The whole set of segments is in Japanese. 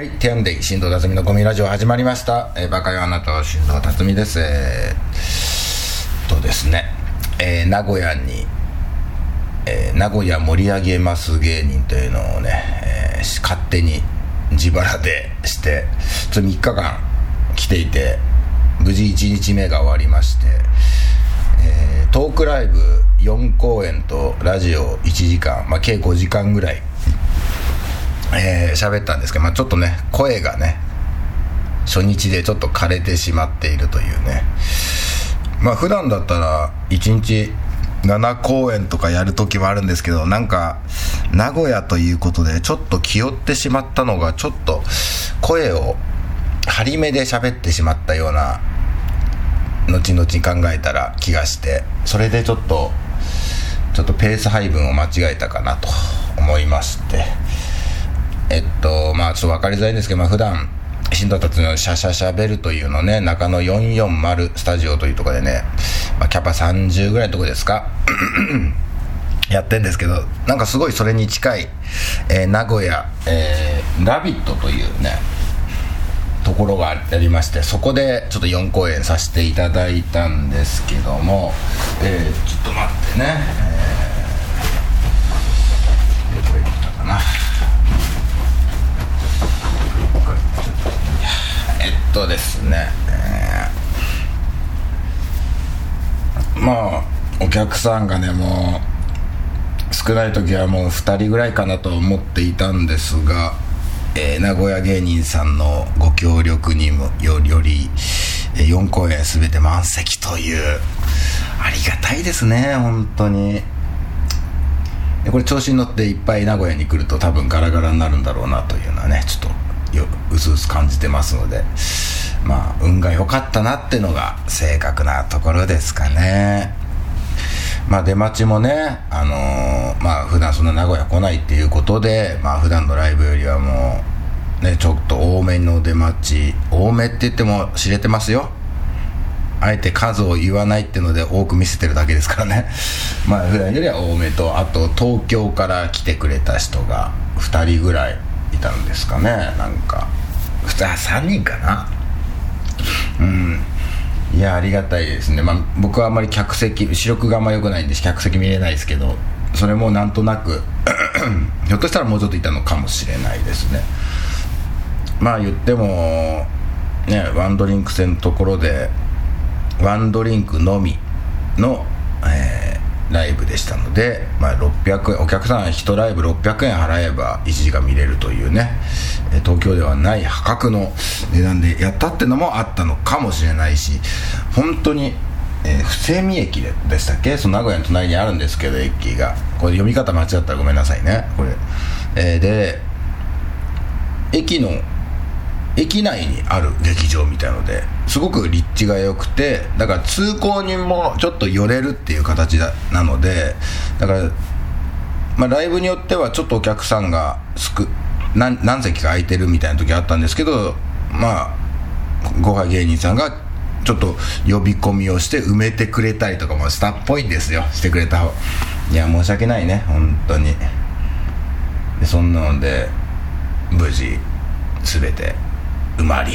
はい、ティアンデイ、新藤辰巳のゴミラジオ始まりました。えー、バカよあなた、新藤辰巳です。えー、とですね、えー名古屋に、えー名古屋盛り上げます芸人というのをね、えー勝手に自腹でして、3日間来ていて、無事1日目が終わりまして、えートークライブ4公演とラジオ1時間、まあ、計5時間ぐらいえー喋ったんですけど、まあ、ちょっとね声がね初日でちょっと枯れてしまっているというね。まあ普段だったら1日7公演とかやる時もあるんですけどなんか名古屋ということでちょっと気負ってしまったのがちょっと声を張り目で喋ってしまったような後々考えたら気がしてそれでちょっとちょっとペース配分を間違えたかなと思いまして。えっとまあちょっと分かりづらいんですけど、まあ普段新藤達のシャシャシャベルというのね中野440スタジオというところでね、まあ、キャパ30ぐらいのとこですか？やってんですけどなんかすごいそれに近い、えー名古屋、えーラビットというねところがありましてそこでちょっと4公演させていただいたんですけども、えーちょっと待ってね、えーどこ行ったかな？とですね、えーまあお客さんがねもう少ない時はもう2人ぐらいかなと思っていたんですが、えー名古屋芸人さんのご協力にもよより、4公演全て満席というありがたいですね本当に。これ調子に乗っていっぱい名古屋に来ると多分ガラガラになるんだろうなというのはねちょっとようすうす感じてますのでまあ運が良かったなってのが正確なところですかねまあ出待ちもね、あのーまあ普段そんな名古屋来ないっていうことで、まあ普段のライブよりはもう、ね、ちょっと多めの出待ち、多めって言っても知れてますよ。あえて数を言わないっていうので多く見せてるだけですからね。まあ普段よりは多めと、あと東京から来てくれた人が2人ぐらいたんですかね、なんか。ふた3人かな。うん。いやありがたいですね、まあ、僕はあんまり客席視力があんま良くないんで客席見れないですけどそれもなんとなく ひょっとしたらもうちょっといたのかもしれないですねまあ言ってもねワンドリンク制のところでワンドリンクのみの、えーライブでしたので、まあ、600円お客さん1ライブ600円払えば1時間見れるというね東京ではない破格の値段でやったってのもあったのかもしれないし本当に、えー、伏見駅ででしたっけ？その名古屋の隣にあるんですけど駅が。これ読み方間違ったらごめんなさいねこれ、えーで駅の駅内にある劇場みたいのですごく立地が良くてだから通行人もちょっと寄れるっていう形だなのでだから、まあ、ライブによってはちょっとお客さんが少何何席か空いてるみたいな時あったんですけどまあ後輩芸人さんがちょっと呼び込みをして埋めてくれたりとかもしたっぽいんですよ。してくれた方。いや申し訳ないね。本当に。でそんなので無事全て埋まり。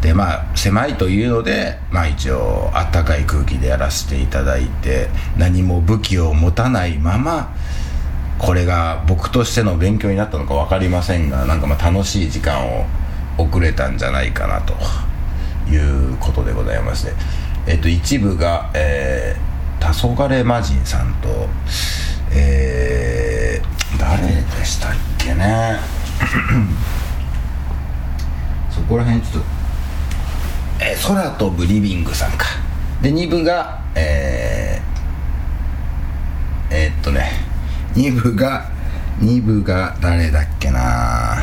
でまあ狭いというのでまあ一応あったかい空気でやらせていただいて何も武器を持たないままこれが僕としての勉強になったのか分かりませんがなんかまあ楽しい時間を送れたんじゃないかなということでございまして。えっと一部がえー、黄昏魔人さんとえー、誰でしたっけね。そこら辺ちょっと。えー空飛ぶリビングさんか。で2部がえー、えーっとね2部が2部が誰だっけな。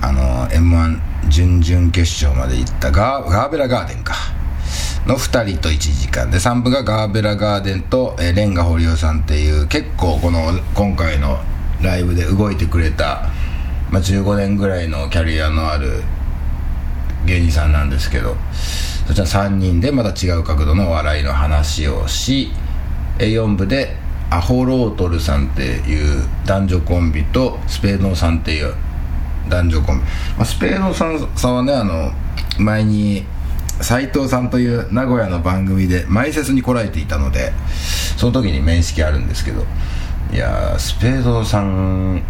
あの m 1準々決勝まで行ったガーベラガーデンか。の2人と1時間。で3部がガーベラガーデンと、えーレンガ堀尾さんっていう結構この今回のライブで動いてくれた、まあ、15年ぐらいのキャリアのある芸人さんなんですけどそちら3人でまた違う角度の笑いの話をしえ4部でアホロートルさんっていう男女コンビとスペードさんっていう男女コンビ、まあ、スペードさんさんはねあの前に斉藤さんという名古屋の番組で前説に来られていたのでその時に面識あるんですけど。いやスペードさん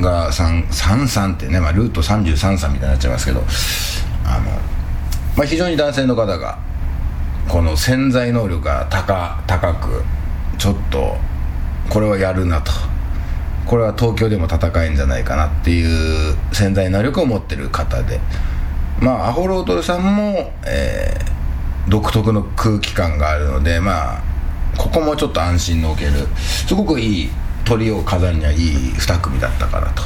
が33ってね、まあ、ルート33さんみたいになっちゃいますけどあの、まあ、非常に男性の方がこの潜在能力が高高くちょっとこれはやるなと。これは東京でも戦えんじゃないかなっていう潜在能力を持ってる方で。まあアホロートルさんも、えー、独特の空気感があるのでまあここもちょっと安心のおけるすごくいい鳥を飾るにはいい2組だったからと。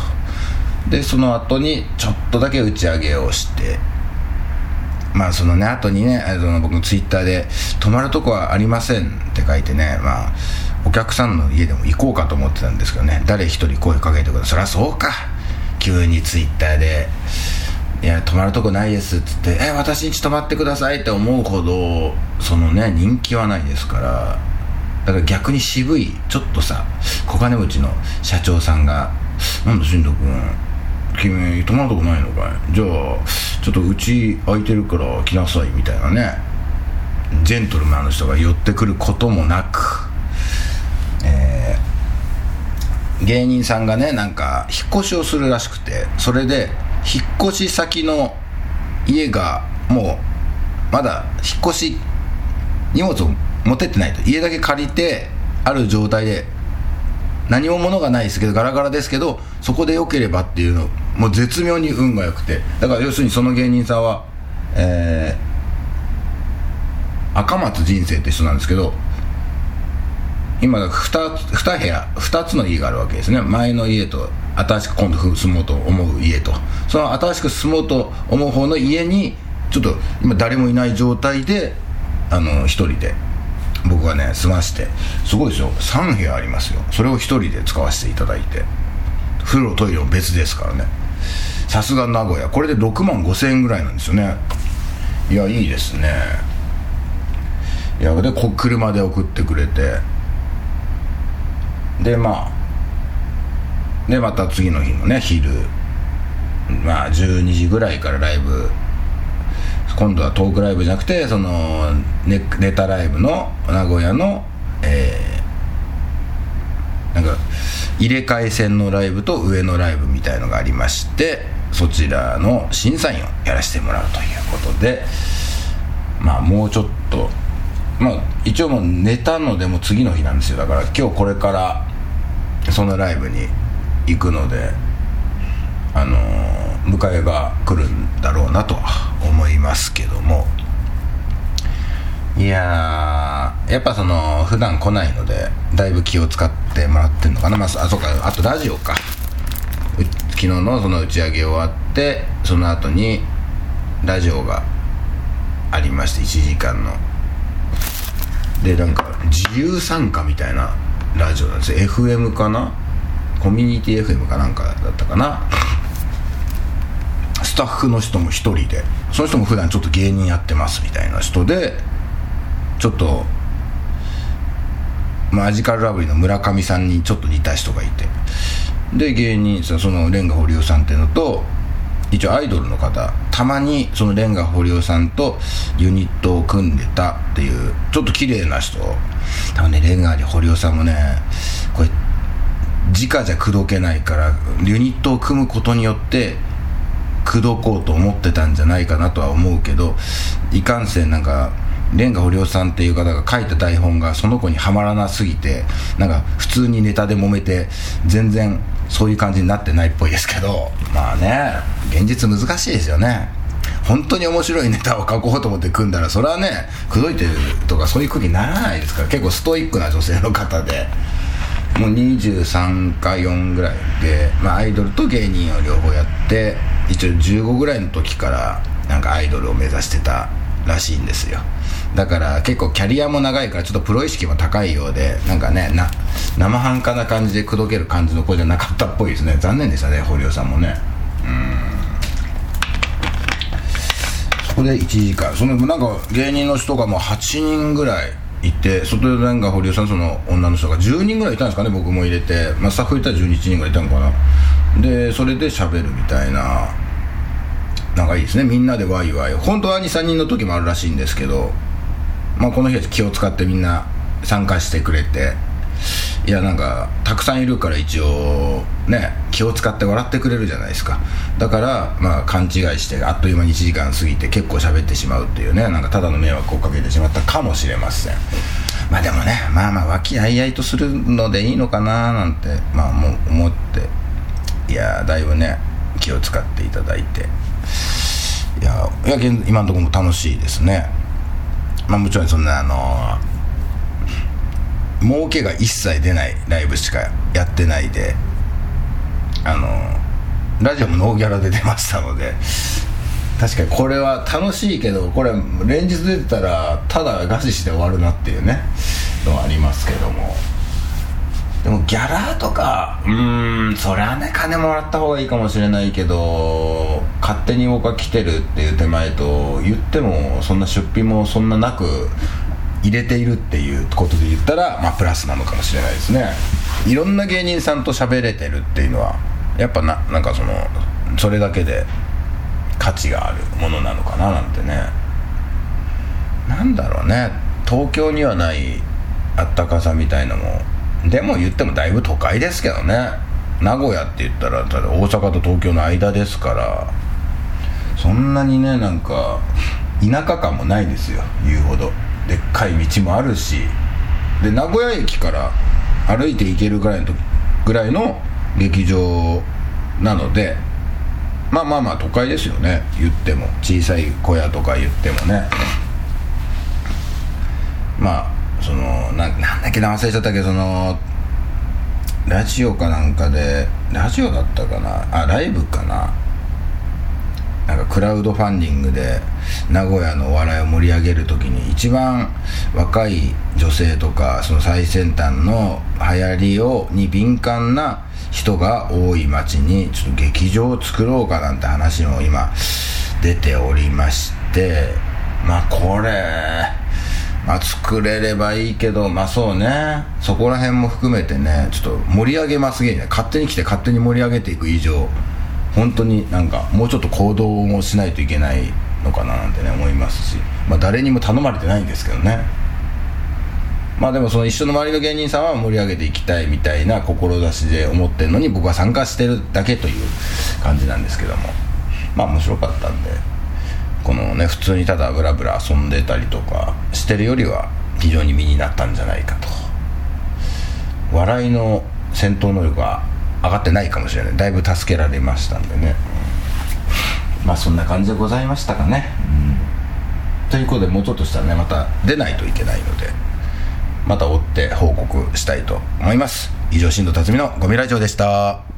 でその後にちょっとだけ打ち上げをして。まあそのね後にねあの僕のツイッターで「泊まるとこはありません」って書いてねまあお客さんの家でも行こうかと思ってたんですけどね。誰一人声かけてください。そりゃそうか。急にツイッターで「いや泊まるとこないです」っつって「え私んち泊まってください」って思うほどそのね人気はないですから。だから逆に渋いちょっとさ小金持ちの社長さんが「なんだ進藤君君泊まるとこないのかいじゃあちょっとうち空いてるから来なさいみたいなね。ジェントルマンの人が寄ってくることもなく。えー、芸人さんがねなんか引っ越しをするらしくてそれで引っ越し先の家がもうまだ引っ越し荷物を持ってってないと。家だけ借りてある状態で何も物がないですけどガラガラですけどそこで良ければっていうのもう絶妙に運が良くて。だから要するにその芸人さんはえー、赤松人生って人なんですけど今 2, 2部屋2つの家があるわけですね。前の家と新しく今度住もうと思う家と。その新しく住もうと思う方の家にちょっと今誰もいない状態であの1人で。僕がね済ましてすごいですよ。3部屋ありますよ。それを1人で使わせていただいて。風呂トイレも別ですからね。さすが名古屋。これで6万5000円ぐらいなんですよね。いやいいですね。いやでこ車で送ってくれて。でまあ。でまた次の日のね昼。まあ12時ぐらいからライブ今度はトークライブじゃなくてそのネネタライブの名古屋のえー、なんか入れ替え戦のライブと上のライブみたいのがありましてそちらの審査員をやらせてもらうということでまあもうちょっとまあ一応もう寝たのでも次の日なんですよ。だから今日これからそのライブに行くのであのー、迎えが来るんだろうなとは思いますけども。いややっぱその普段来ないのでだいぶ気を使ってもらってるのかな。まああそうかあとラジオか。昨日のその打ち上げ終わってその後にラジオがありまして1時間の。でなんか自由参加みたいなラジオなんです。よ FM かな？コミュニティ FM かなんかだったかな。スタッフの人も1人でその人も普段ちょっと芸人やってますみたいな人でちょっとマジカルラブリーの村上さんにちょっと似た人がいて。で芸人そのレンガ堀尾さんっていうのと一応アイドルの方たまにそのレンガ堀尾さんとユニットを組んでたっていうちょっと綺麗な人。多分ねレンガに堀尾さんもねこれ直じゃ口説けないからユニットを組むことによって口説こうと思ってたんじゃないかなとは思うけどいかんせんなんかレンガ堀尾さんっていう方が書いた台本がその子にはまらなすぎてなんか普通にネタで揉めて全然そういう感じになってないっぽいですけどまあね現実難しいですよね。本当に面白いネタを書こうと思って組んだらそれはね口説いてるとかそういう空気にならないですから結構ストイックな女性の方で。もう23か4ぐらいで、まあ、アイドルと芸人を両方やって一応15ぐらいの時からなんかアイドルを目指してたらしいんですよ。だから結構キャリアも長いからちょっとプロ意識も高いようでなんかねな生半可な感じで口説ける感じの子じゃなかったっぽいですね。残念でしたね堀尾さんもね。うん。そこで1時間。そのなんか芸人の人がもう8人ぐらいいて外でなんか堀尾さんその女の人が10人ぐらいいたんですかね僕も入れて、まあ、スタッフいたら11人ぐらいいたのかな。でそれで喋るみたいな。なんかいいですね。みんなでワイワイ。本当は23人の時もあるらしいんですけど、まあ、この日は気を使ってみんな参加してくれて。いやなんかたくさんいるから一応。ね気を使って笑ってくれるじゃないですか。だからまあ勘違いしてあっという間に1時間過ぎて結構喋ってしまうっていうねなんかただの迷惑をかけてしまったかもしれません。まあでもねまあまあ和気あいあいとするのでいいのかななんてまあもう思って。いやだいぶね気を使っていただいて。いやいや今のところも楽しいですね。まあもちろんそんなあの儲けが一切出ないライブしかやってないであのラジオもノーギャラで出ましたので確かにこれは楽しいけどこれ連日出てたらただ餓死して終わるなっていうねのはありますけども。でもギャラとかうーんそりゃね金もらった方がいいかもしれないけど勝手に僕が来てるっていう手前と言ってもそんな出費もそんななく入れているっていうことで言ったらまあプラスなのかもしれないですね。いろんな芸人さんと喋れてるっていうのはやっぱななんかそのそれだけで価値があるものなのかななんてね。なんだろうね。東京にはないあったかさみたいのもでも言ってもだいぶ都会ですけどね。名古屋って言ったら大阪と東京の間ですからそんなにねなんか田舎感もないですよ。言うほど。でっかい道もあるし。で名古屋駅から歩いて行けるぐらいの時ぐらいの劇場なのでまあまあまあ都会ですよね。言っても。小さい小屋とか言ってもね。まあそのななんだっけな忘れちゃったけどそのラジオかなんかでラジオだったかな？あライブかな？なんかクラウドファンディングで名古屋のお笑いを盛り上げる時に一番若い女性とかその最先端の流行りをに敏感な人が多い街にちょっと劇場を作ろうかなんて話も今出ておりましてまあこれまあ作れればいいけどまあそうね。そこら辺も含めてねちょっと盛り上げますげえね勝手に来て勝手に盛り上げていく以上本当になんかもうちょっと行動もしないといけないのかななんてね思いますし。まあ誰にも頼まれてないんですけどね。まあでもその一緒の周りの芸人さんは盛り上げていきたいみたいな志で思ってるのに僕は参加してるだけという感じなんですけども。まあ面白かったんでこのね普通にただブラブラ遊んでたりとかしてるよりは非常に身になったんじゃないかと。笑いの戦闘能力が上がってないかもしれない。だいぶ助けられましたんでね、うん、まあそんな感じでございましたかね、うん、ということでもうちょっとしたらねまた出ないといけないので。また追って報告したいと思います。以上新藤辰巳のゴミラジオでした。